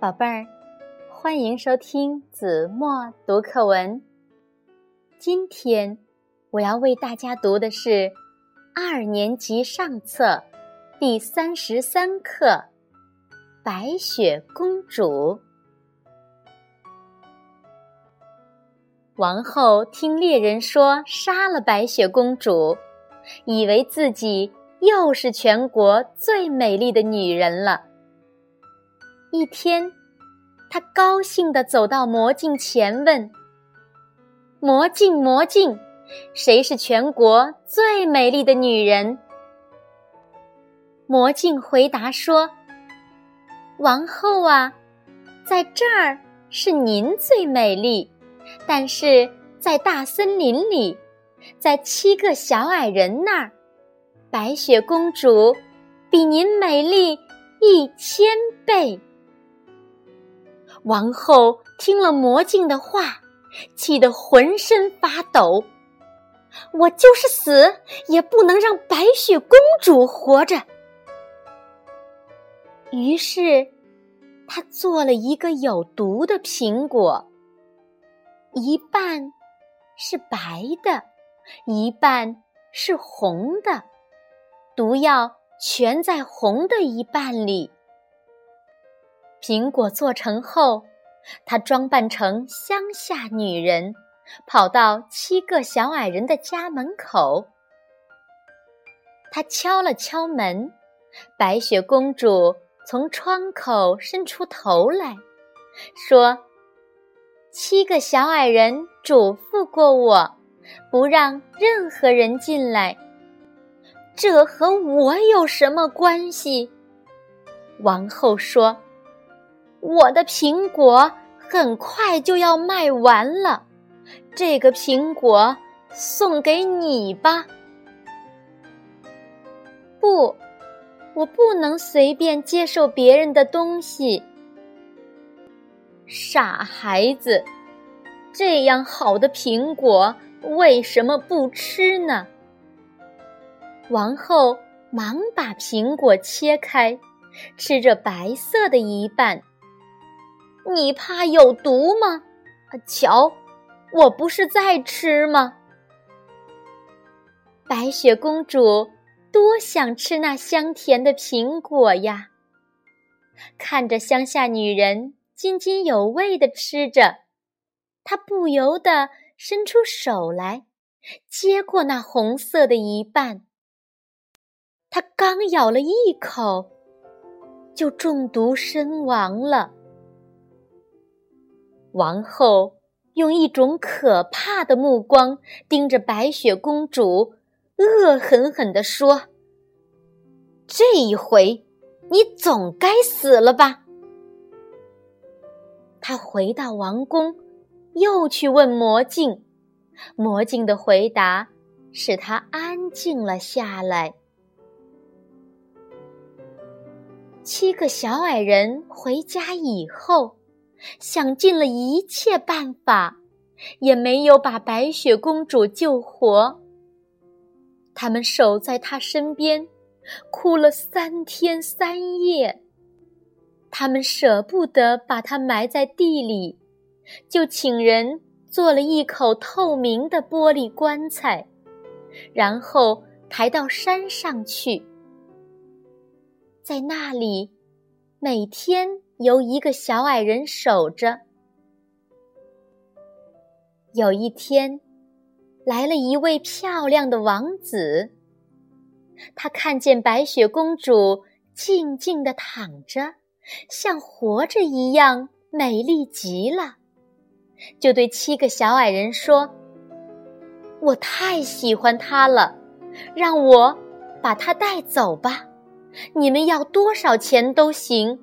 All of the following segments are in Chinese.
宝贝儿，欢迎收听子墨读课文。今天我要为大家读的是二年级上册第三十三课《白雪公主》。王后听猎人说杀了白雪公主，以为自己又是全国最美丽的女人了。一天，他高兴地走到魔镜前，问：“魔镜，魔镜，谁是全国最美丽的女人？”魔镜回答说：“王后啊，在这儿是您最美丽，但是在大森林里，在七个小矮人那儿，白雪公主比您美丽一千倍。”王后听了魔镜的话，气得浑身发抖。我就是死，也不能让白雪公主活着。于是，她做了一个有毒的苹果，一半是白的，一半是红的，毒药全在红的一半里。苹果做成后，她装扮成乡下女人，跑到七个小矮人的家门口。她敲了敲门，白雪公主从窗口伸出头来，说：“七个小矮人嘱咐过我，不让任何人进来。这和我有什么关系？”王后说。我的苹果很快就要卖完了，这个苹果送给你吧。不，我不能随便接受别人的东西。傻孩子，这样好的苹果为什么不吃呢？王后忙把苹果切开，吃着白色的一半。你怕有毒吗？瞧，我不是在吃吗？白雪公主多想吃那香甜的苹果呀！看着乡下女人津津有味的吃着，她不由得伸出手来，接过那红色的一半。她刚咬了一口，就中毒身亡了。王后用一种可怕的目光盯着白雪公主，恶狠狠地说：“这一回，你总该死了吧？”她回到王宫，又去问魔镜，魔镜的回答使她安静了下来。七个小矮人回家以后。想尽了一切办法，也没有把白雪公主救活。他们守在她身边，哭了三天三夜。他们舍不得把她埋在地里，就请人做了一口透明的玻璃棺材，然后抬到山上去，在那里，每天。由一个小矮人守着。有一天，来了一位漂亮的王子。他看见白雪公主静静的躺着，像活着一样美丽极了，就对七个小矮人说：“我太喜欢她了，让我把她带走吧，你们要多少钱都行。”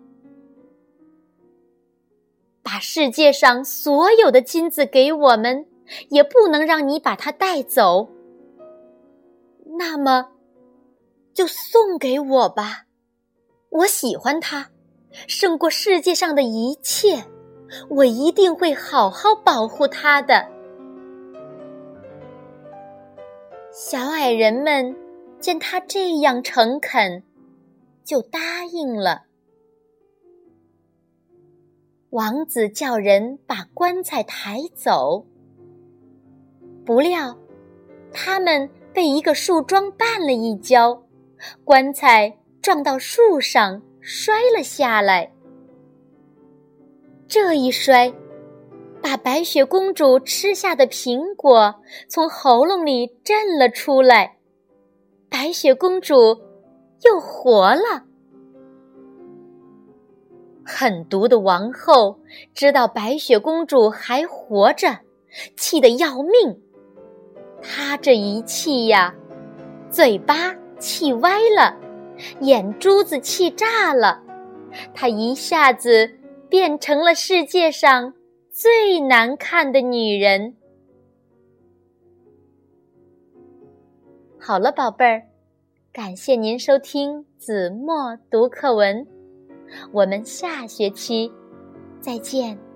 把世界上所有的金子给我们，也不能让你把它带走。那么，就送给我吧。我喜欢它，胜过世界上的一切。我一定会好好保护它的。小矮人们见他这样诚恳，就答应了。王子叫人把棺材抬走，不料他们被一个树桩绊了一跤，棺材撞到树上，摔了下来。这一摔，把白雪公主吃下的苹果从喉咙里震了出来，白雪公主又活了。狠毒的王后知道白雪公主还活着，气得要命。她这一气呀，嘴巴气歪了，眼珠子气炸了，她一下子变成了世界上最难看的女人。好了，宝贝儿，感谢您收听子墨读课文。我们下学期再见。